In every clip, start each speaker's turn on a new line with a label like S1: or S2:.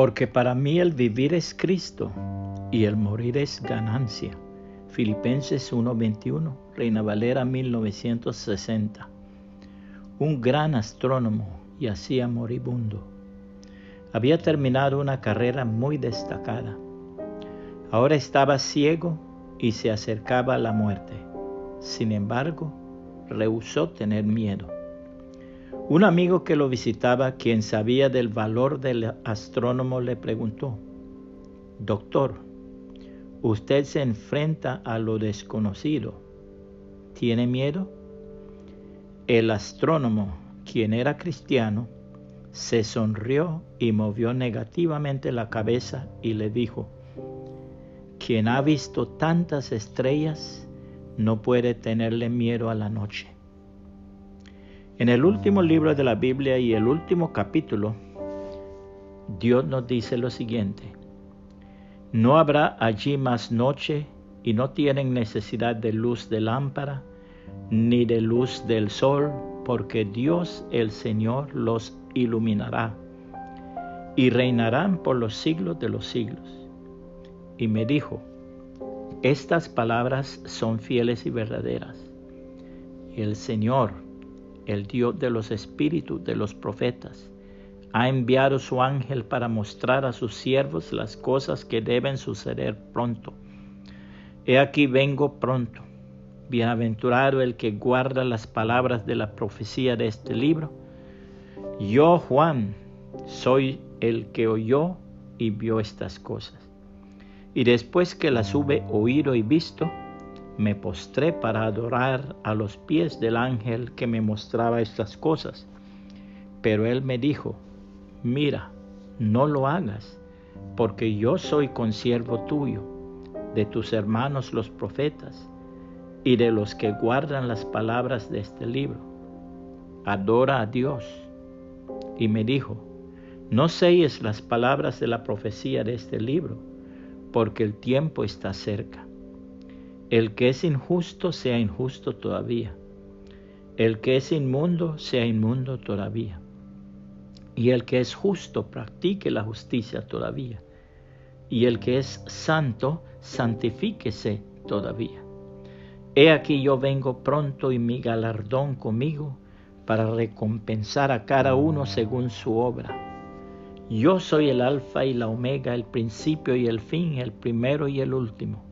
S1: Porque para mí el vivir es Cristo y el morir es ganancia. Filipenses 1:21, Reina Valera 1960. Un gran astrónomo y hacía moribundo. Había terminado una carrera muy destacada. Ahora estaba ciego y se acercaba a la muerte. Sin embargo, rehusó tener miedo. Un amigo que lo visitaba, quien sabía del valor del astrónomo, le preguntó, Doctor, usted se enfrenta a lo desconocido. ¿Tiene miedo? El astrónomo, quien era cristiano, se sonrió y movió negativamente la cabeza y le dijo, quien ha visto tantas estrellas no puede tenerle miedo a la noche. En el último libro de la Biblia y el último capítulo, Dios nos dice lo siguiente, no habrá allí más noche y no tienen necesidad de luz de lámpara ni de luz del sol, porque Dios el Señor los iluminará y reinarán por los siglos de los siglos. Y me dijo, estas palabras son fieles y verdaderas. El Señor, el Dios de los espíritus de los profetas, ha enviado su ángel para mostrar a sus siervos las cosas que deben suceder pronto. He aquí vengo pronto. Bienaventurado el que guarda las palabras de la profecía de este libro. Yo, Juan, soy el que oyó y vio estas cosas. Y después que las hube oído y visto, me postré para adorar a los pies del ángel que me mostraba estas cosas. Pero él me dijo, mira, no lo hagas, porque yo soy consiervo tuyo, de tus hermanos los profetas, y de los que guardan las palabras de este libro. Adora a Dios. Y me dijo, no selles las palabras de la profecía de este libro, porque el tiempo está cerca. El que es injusto sea injusto todavía. El que es inmundo sea inmundo todavía. Y el que es justo practique la justicia todavía. Y el que es santo santifíquese todavía. He aquí yo vengo pronto y mi galardón conmigo para recompensar a cada uno según su obra. Yo soy el alfa y la omega, el principio y el fin, el primero y el último.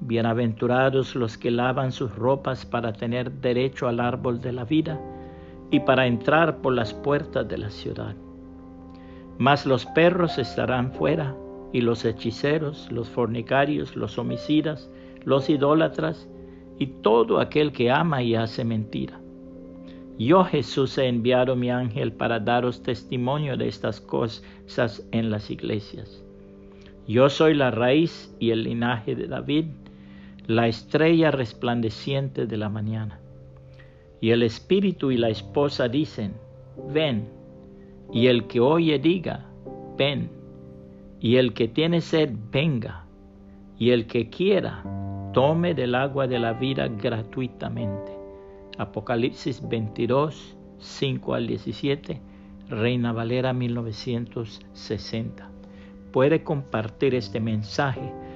S1: Bienaventurados los que lavan sus ropas para tener derecho al árbol de la vida y para entrar por las puertas de la ciudad. Mas los perros estarán fuera, y los hechiceros, los fornicarios, los homicidas, los idólatras, y todo aquel que ama y hace mentira. Yo Jesús he enviado mi ángel para daros testimonio de estas cosas en las iglesias. Yo soy la raíz y el linaje de David, la estrella resplandeciente de la mañana. Y el espíritu y la esposa dicen, ven. Y el que oye diga, ven. Y el que tiene sed, venga. Y el que quiera, tome del agua de la vida gratuitamente. Apocalipsis 22, 5 al 17, Reina Valera 1960. Puede compartir este mensaje